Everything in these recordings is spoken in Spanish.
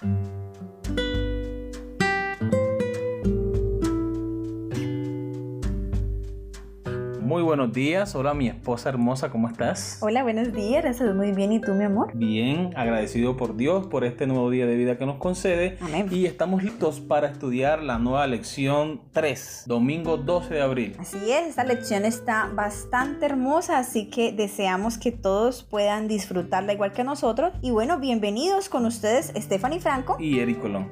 Thank you. Muy buenos días, hola mi esposa hermosa, ¿cómo estás? Hola, buenos días, gracias, muy bien, ¿y tú mi amor? Bien, agradecido por Dios por este nuevo día de vida que nos concede Amén. y estamos listos para estudiar la nueva lección 3, domingo 12 de abril. Así es, esta lección está bastante hermosa, así que deseamos que todos puedan disfrutarla igual que nosotros. Y bueno, bienvenidos con ustedes Stephanie Franco. Y Eric Colón.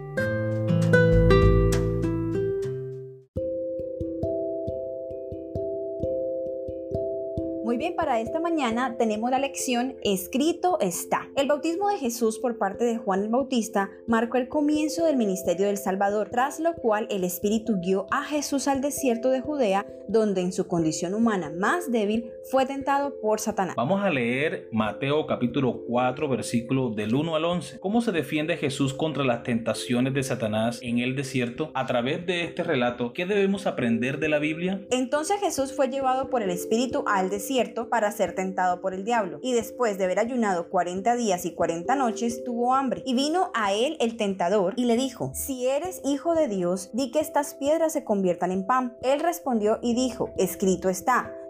Para esta mañana tenemos la lección Escrito está. El bautismo de Jesús por parte de Juan el Bautista marcó el comienzo del ministerio del Salvador, tras lo cual el Espíritu guió a Jesús al desierto de Judea, donde en su condición humana más débil fue tentado por Satanás. Vamos a leer Mateo capítulo 4 versículo del 1 al 11. ¿Cómo se defiende Jesús contra las tentaciones de Satanás en el desierto? A través de este relato, ¿qué debemos aprender de la Biblia? Entonces Jesús fue llevado por el Espíritu al desierto para ser tentado por el diablo, y después de haber ayunado 40 días y 40 noches, tuvo hambre. Y vino a él el tentador y le dijo, si eres hijo de Dios, di que estas piedras se conviertan en pan. Él respondió y dijo, escrito está.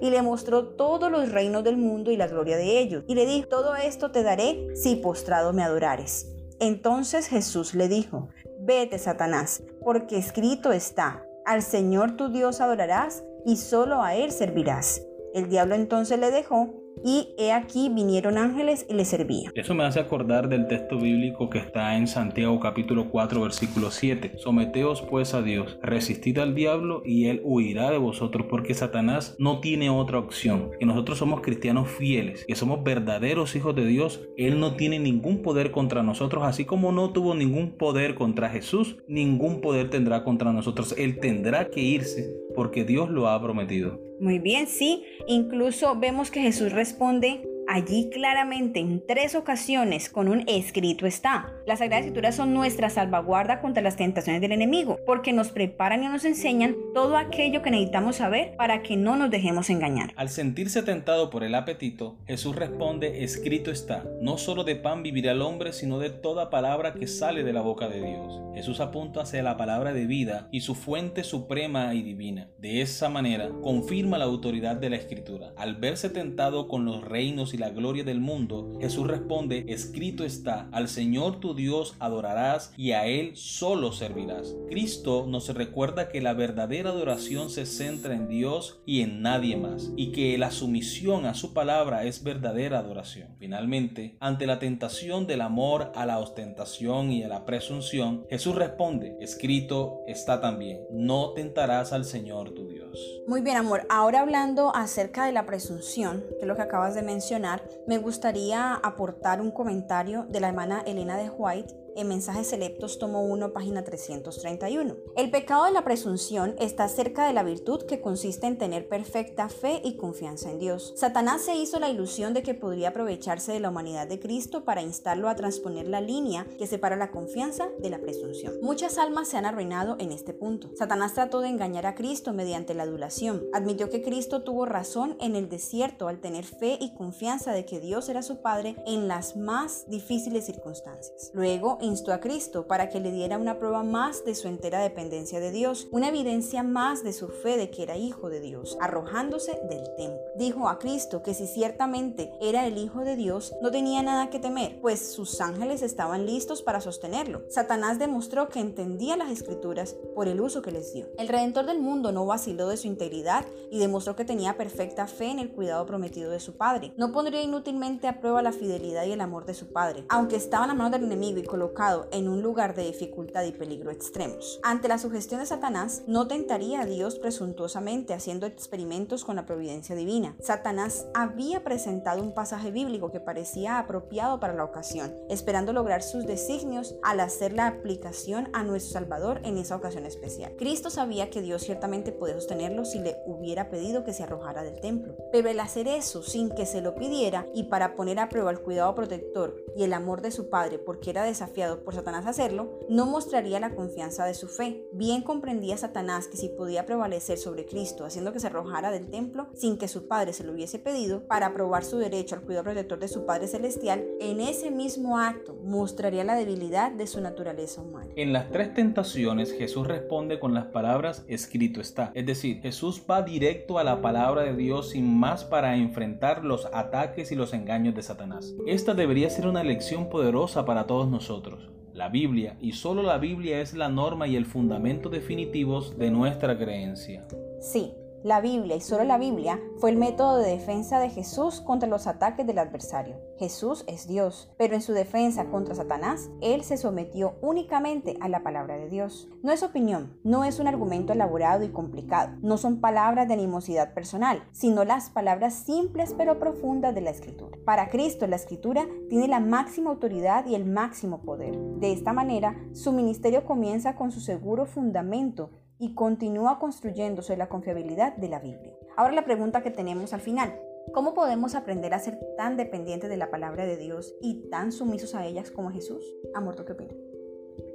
y le mostró todos los reinos del mundo y la gloria de ellos. Y le dijo, todo esto te daré si postrado me adorares. Entonces Jesús le dijo, vete Satanás, porque escrito está, al Señor tu Dios adorarás y solo a Él servirás. El diablo entonces le dejó y he aquí vinieron ángeles y le servían. Eso me hace acordar del texto bíblico que está en Santiago capítulo 4 versículo 7. Someteos pues a Dios, resistid al diablo y él huirá de vosotros porque Satanás no tiene otra opción. Que nosotros somos cristianos fieles, que somos verdaderos hijos de Dios, él no tiene ningún poder contra nosotros, así como no tuvo ningún poder contra Jesús, ningún poder tendrá contra nosotros. Él tendrá que irse porque Dios lo ha prometido. Muy bien, sí. Incluso vemos que Jesús responde allí claramente en tres ocasiones con un escrito está. Las Sagradas Escrituras son nuestra salvaguarda contra las tentaciones del enemigo, porque nos preparan y nos enseñan todo aquello que necesitamos saber para que no nos dejemos engañar. Al sentirse tentado por el apetito, Jesús responde, escrito está, no solo de pan vivirá el hombre, sino de toda palabra que sale de la boca de Dios. Jesús apunta hacia la palabra de vida y su fuente suprema y divina. De esa manera, confirma la autoridad de la Escritura. Al verse tentado con los reinos y la gloria del mundo, Jesús responde, escrito está, al Señor tu Dios adorarás y a Él solo servirás. Cristo nos recuerda que la verdadera adoración se centra en Dios y en nadie más, y que la sumisión a su palabra es verdadera adoración. Finalmente, ante la tentación del amor a la ostentación y a la presunción, Jesús responde, escrito está también, no tentarás al Señor tu Dios. Muy bien, amor. Ahora hablando acerca de la presunción, que es lo que acabas de mencionar, me gustaría aportar un comentario de la hermana Elena de White en Mensajes Selectos, tomo 1, página 331. El pecado de la presunción está cerca de la virtud que consiste en tener perfecta fe y confianza en Dios. Satanás se hizo la ilusión de que podría aprovecharse de la humanidad de Cristo para instarlo a transponer la línea que separa la confianza de la presunción. Muchas almas se han arruinado en este punto. Satanás trató de engañar a Cristo mediante la adulación. Admitió que Cristo tuvo razón en el desierto al tener fe y confianza de que Dios era su Padre en las más difíciles circunstancias. Luego instó a Cristo para que le diera una prueba más de su entera dependencia de Dios, una evidencia más de su fe de que era hijo de Dios, arrojándose del templo. Dijo a Cristo que si ciertamente era el hijo de Dios, no tenía nada que temer, pues sus ángeles estaban listos para sostenerlo. Satanás demostró que entendía las escrituras por el uso que les dio. El Redentor del mundo no vaciló de su integridad y demostró que tenía perfecta fe en el cuidado prometido de su Padre. No pondría inútilmente a prueba la fidelidad y el amor de su Padre. Aunque estaba en la mano del enemigo y colocado en un lugar de dificultad y peligro extremos. Ante la sugestión de Satanás, no tentaría a Dios presuntuosamente haciendo experimentos con la providencia divina. Satanás había presentado un pasaje bíblico que parecía apropiado para la ocasión, esperando lograr sus designios al hacer la aplicación a nuestro Salvador en esa ocasión especial. Cristo sabía que Dios ciertamente podía sostenerlo si le hubiera pedido que se arrojara del templo, pero el hacer eso sin que se lo pidiera y para poner a prueba el cuidado protector y el amor de su padre porque era por Satanás hacerlo, no mostraría la confianza de su fe. Bien comprendía Satanás que si podía prevalecer sobre Cristo haciendo que se arrojara del templo sin que su padre se lo hubiese pedido para probar su derecho al cuidado protector de su Padre Celestial, en ese mismo acto mostraría la debilidad de su naturaleza humana. En las tres tentaciones Jesús responde con las palabras escrito está. Es decir, Jesús va directo a la palabra de Dios sin más para enfrentar los ataques y los engaños de Satanás. Esta debería ser una lección poderosa para todos nosotros. La Biblia, y solo la Biblia es la norma y el fundamento definitivos de nuestra creencia. Sí, la Biblia y solo la Biblia fue el método de defensa de Jesús contra los ataques del adversario. Jesús es Dios, pero en su defensa contra Satanás, Él se sometió únicamente a la palabra de Dios. No es opinión, no es un argumento elaborado y complicado, no son palabras de animosidad personal, sino las palabras simples pero profundas de la Escritura. Para Cristo la Escritura tiene la máxima autoridad y el máximo poder. De esta manera, su ministerio comienza con su seguro fundamento y continúa construyéndose la confiabilidad de la Biblia. Ahora la pregunta que tenemos al final. ¿Cómo podemos aprender a ser tan dependientes de la palabra de Dios y tan sumisos a ellas como Jesús? Amor, ¿tú qué opinas?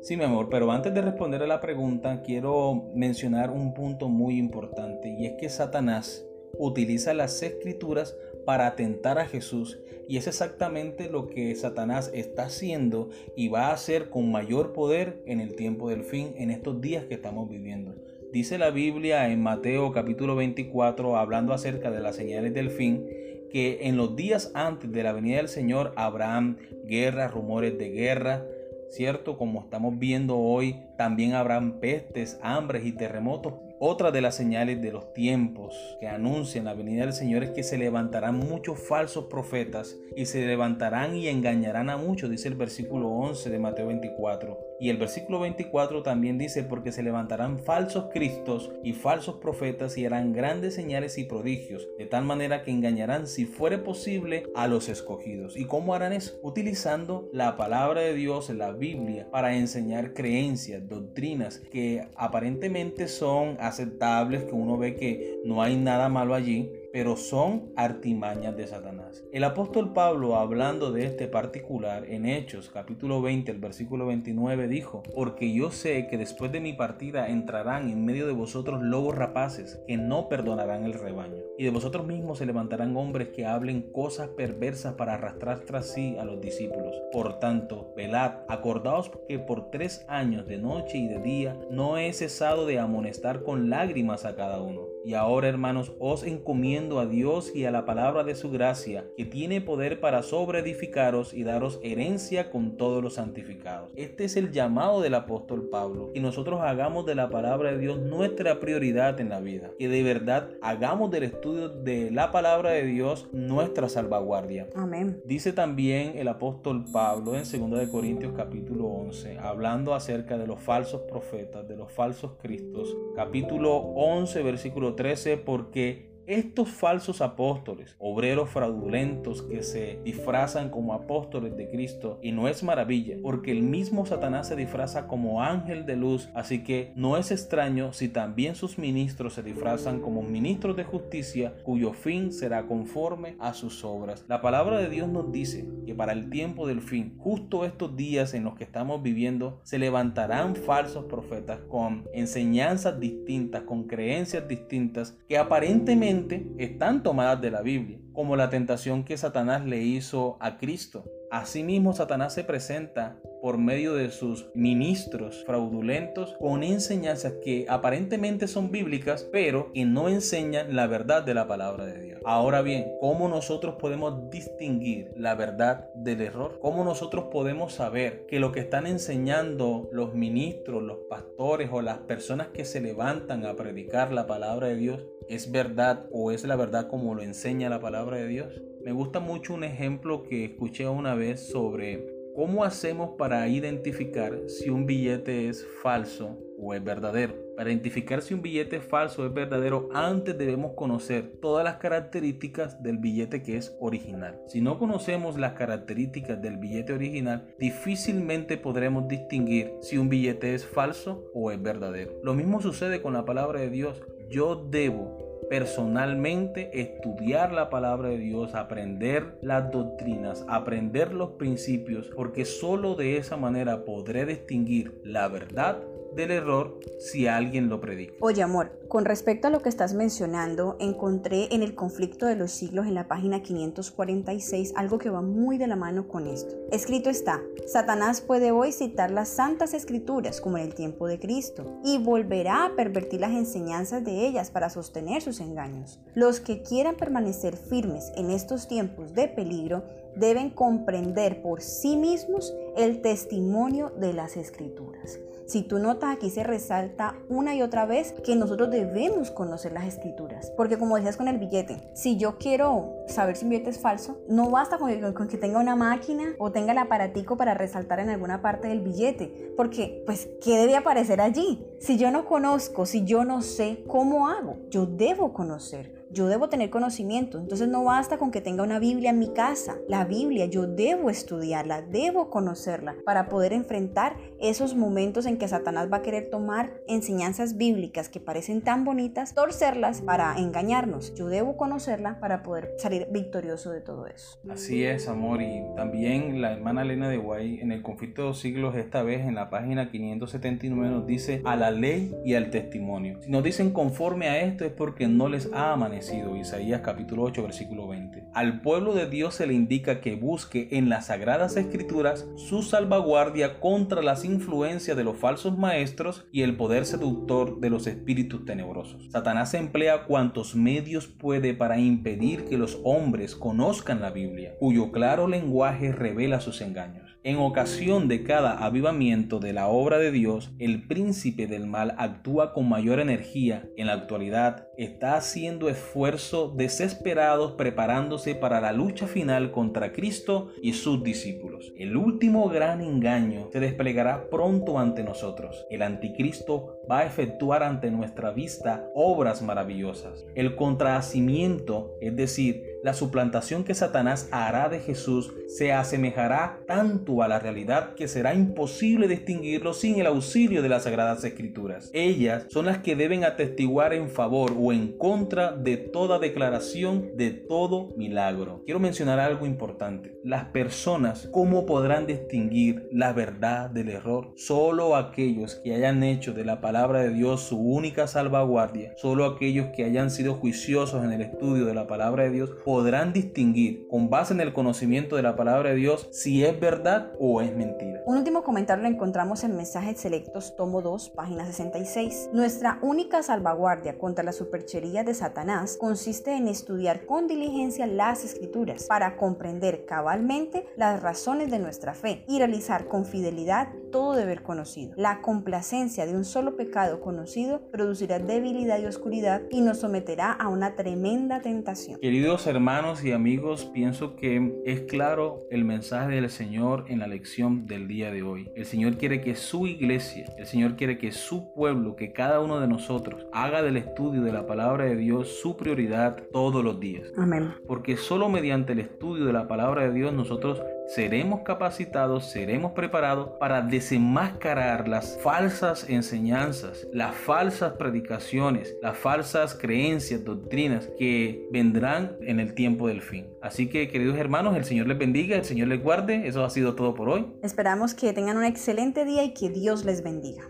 Sí, mi amor, pero antes de responder a la pregunta, quiero mencionar un punto muy importante y es que Satanás utiliza las escrituras para atentar a Jesús y es exactamente lo que Satanás está haciendo y va a hacer con mayor poder en el tiempo del fin, en estos días que estamos viviendo. Dice la Biblia en Mateo capítulo 24, hablando acerca de las señales del fin, que en los días antes de la venida del Señor habrán guerras, rumores de guerra, ¿cierto? Como estamos viendo hoy, también habrán pestes, hambres y terremotos otra de las señales de los tiempos que anuncian la venida del Señor es que se levantarán muchos falsos profetas y se levantarán y engañarán a muchos, dice el versículo 11 de Mateo 24. Y el versículo 24 también dice, porque se levantarán falsos cristos y falsos profetas y harán grandes señales y prodigios, de tal manera que engañarán, si fuere posible, a los escogidos. ¿Y cómo harán eso? Utilizando la palabra de Dios, la Biblia, para enseñar creencias, doctrinas que aparentemente son aceptables, que uno ve que no hay nada malo allí, pero son artimañas de Satanás. El apóstol Pablo, hablando de este particular en Hechos capítulo 20, el versículo 29, dijo, porque yo sé que después de mi partida entrarán en medio de vosotros lobos rapaces que no perdonarán el rebaño, y de vosotros mismos se levantarán hombres que hablen cosas perversas para arrastrar tras sí a los discípulos. Por tanto, velad, acordaos que por tres años de noche y de día no he cesado de amonestar con lágrimas a cada uno. Y ahora, hermanos, os encomiendo a Dios y a la palabra de su gracia, que tiene poder para sobreedificaros y daros herencia con todos los santificados. Este es el llamado del apóstol Pablo, y nosotros hagamos de la palabra de Dios nuestra prioridad en la vida, que de verdad hagamos del estudio de la palabra de Dios nuestra salvaguardia. Amén. Dice también el apóstol Pablo en 2 de Corintios capítulo 11, hablando acerca de los falsos profetas, de los falsos cristos, capítulo 11 versículo 13, porque estos falsos apóstoles, obreros fraudulentos que se disfrazan como apóstoles de Cristo, y no es maravilla, porque el mismo Satanás se disfraza como ángel de luz, así que no es extraño si también sus ministros se disfrazan como ministros de justicia, cuyo fin será conforme a sus obras. La palabra de Dios nos dice que para el tiempo del fin, justo estos días en los que estamos viviendo, se levantarán falsos profetas con enseñanzas distintas, con creencias distintas, que aparentemente están tomadas de la Biblia, como la tentación que Satanás le hizo a Cristo. Asimismo, Satanás se presenta por medio de sus ministros fraudulentos con enseñanzas que aparentemente son bíblicas, pero que no enseñan la verdad de la palabra de Dios. Ahora bien, ¿cómo nosotros podemos distinguir la verdad del error? ¿Cómo nosotros podemos saber que lo que están enseñando los ministros, los pastores o las personas que se levantan a predicar la palabra de Dios es verdad o es la verdad como lo enseña la palabra de Dios? Me gusta mucho un ejemplo que escuché una vez sobre ¿Cómo hacemos para identificar si un billete es falso o es verdadero? Para identificar si un billete es falso o es verdadero, antes debemos conocer todas las características del billete que es original. Si no conocemos las características del billete original, difícilmente podremos distinguir si un billete es falso o es verdadero. Lo mismo sucede con la palabra de Dios. Yo debo personalmente estudiar la palabra de Dios, aprender las doctrinas, aprender los principios, porque solo de esa manera podré distinguir la verdad del error si alguien lo predica. Oye, amor, con respecto a lo que estás mencionando, encontré en el conflicto de los siglos en la página 546 algo que va muy de la mano con esto. Escrito está, Satanás puede hoy citar las santas escrituras como en el tiempo de Cristo y volverá a pervertir las enseñanzas de ellas para sostener sus engaños. Los que quieran permanecer firmes en estos tiempos de peligro deben comprender por sí mismos el testimonio de las escrituras. Si tú notas aquí se resalta una y otra vez que nosotros debemos conocer las escrituras. Porque como decías con el billete, si yo quiero saber si un billete es falso, no basta con con que tenga una máquina o tenga el aparatico para resaltar en alguna parte del billete. Porque, pues, ¿qué debe aparecer allí? Si yo no conozco, si yo no sé, ¿cómo hago? Yo debo conocer yo debo tener conocimiento. Entonces no basta con que tenga una Biblia en mi casa. La Biblia yo debo estudiarla, debo conocerla para poder enfrentar esos momentos en que Satanás va a querer tomar enseñanzas bíblicas que parecen tan bonitas, torcerlas para engañarnos. Yo debo conocerla para poder salir victorioso de todo eso. Así es, amor. Y también la hermana Elena de Guay en el conflicto de los siglos, esta vez en la página 579 nos dice a la ley y al testimonio. Si nos dicen conforme a esto es porque no les ha amanecido Isaías capítulo 8 versículo 20. Al pueblo de Dios se le indica que busque en las sagradas escrituras su salvaguardia contra las influencias de los falsos maestros y el poder seductor de los espíritus tenebrosos. Satanás emplea cuantos medios puede para impedir que los hombres conozcan la Biblia, cuyo claro lenguaje revela sus engaños. En ocasión de cada avivamiento de la obra de Dios, el príncipe del mal actúa con mayor energía. En la actualidad, está haciendo esfuerzos desesperados preparándose para la lucha final contra Cristo y sus discípulos. El último gran engaño se desplegará pronto ante nosotros. El anticristo va a efectuar ante nuestra vista obras maravillosas. El contrahacimiento, es decir, la suplantación que Satanás hará de Jesús se asemejará tanto a la realidad que será imposible distinguirlo sin el auxilio de las Sagradas Escrituras. Ellas son las que deben atestiguar en favor o en contra de toda declaración, de todo milagro. Quiero mencionar algo importante. Las personas, ¿cómo podrán distinguir la verdad del error? Solo aquellos que hayan hecho de la palabra de Dios su única salvaguardia, solo aquellos que hayan sido juiciosos en el estudio de la palabra de Dios, podrán distinguir con base en el conocimiento de la palabra de Dios si es verdad o es mentira. Un último comentario lo encontramos en Mensajes Selectos, tomo 2, página 66. Nuestra única salvaguardia contra la superchería de Satanás consiste en estudiar con diligencia las escrituras para comprender cabalmente las razones de nuestra fe y realizar con fidelidad todo deber conocido. La complacencia de un solo pecado conocido producirá debilidad y oscuridad y nos someterá a una tremenda tentación. Queridos hermanos, y amigos, pienso que es claro el mensaje del Señor en la lección del día de hoy. El Señor quiere que su iglesia, el Señor quiere que su pueblo, que cada uno de nosotros haga del estudio de la palabra de Dios su prioridad todos los días. Amén. Porque solo mediante el estudio de la palabra de Dios nosotros seremos capacitados, seremos preparados para desenmascarar las falsas enseñanzas, las falsas predicaciones, las falsas creencias, doctrinas que vendrán en el tiempo del fin. Así que queridos hermanos, el Señor les bendiga, el Señor les guarde. Eso ha sido todo por hoy. Esperamos que tengan un excelente día y que Dios les bendiga.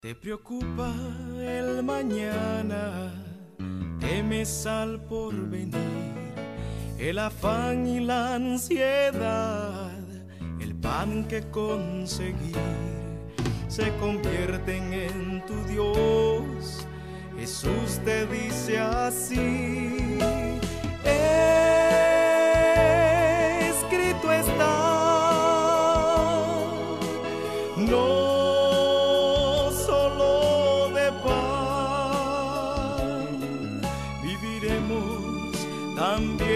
Te preocupa el mañana, temes al porvenir el afán y la ansiedad, el pan que conseguir, se convierten en tu Dios. Jesús te dice así. Escrito está. No solo de pan viviremos también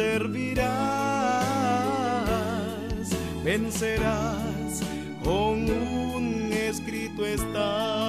servirás, vencerás con un escrito está.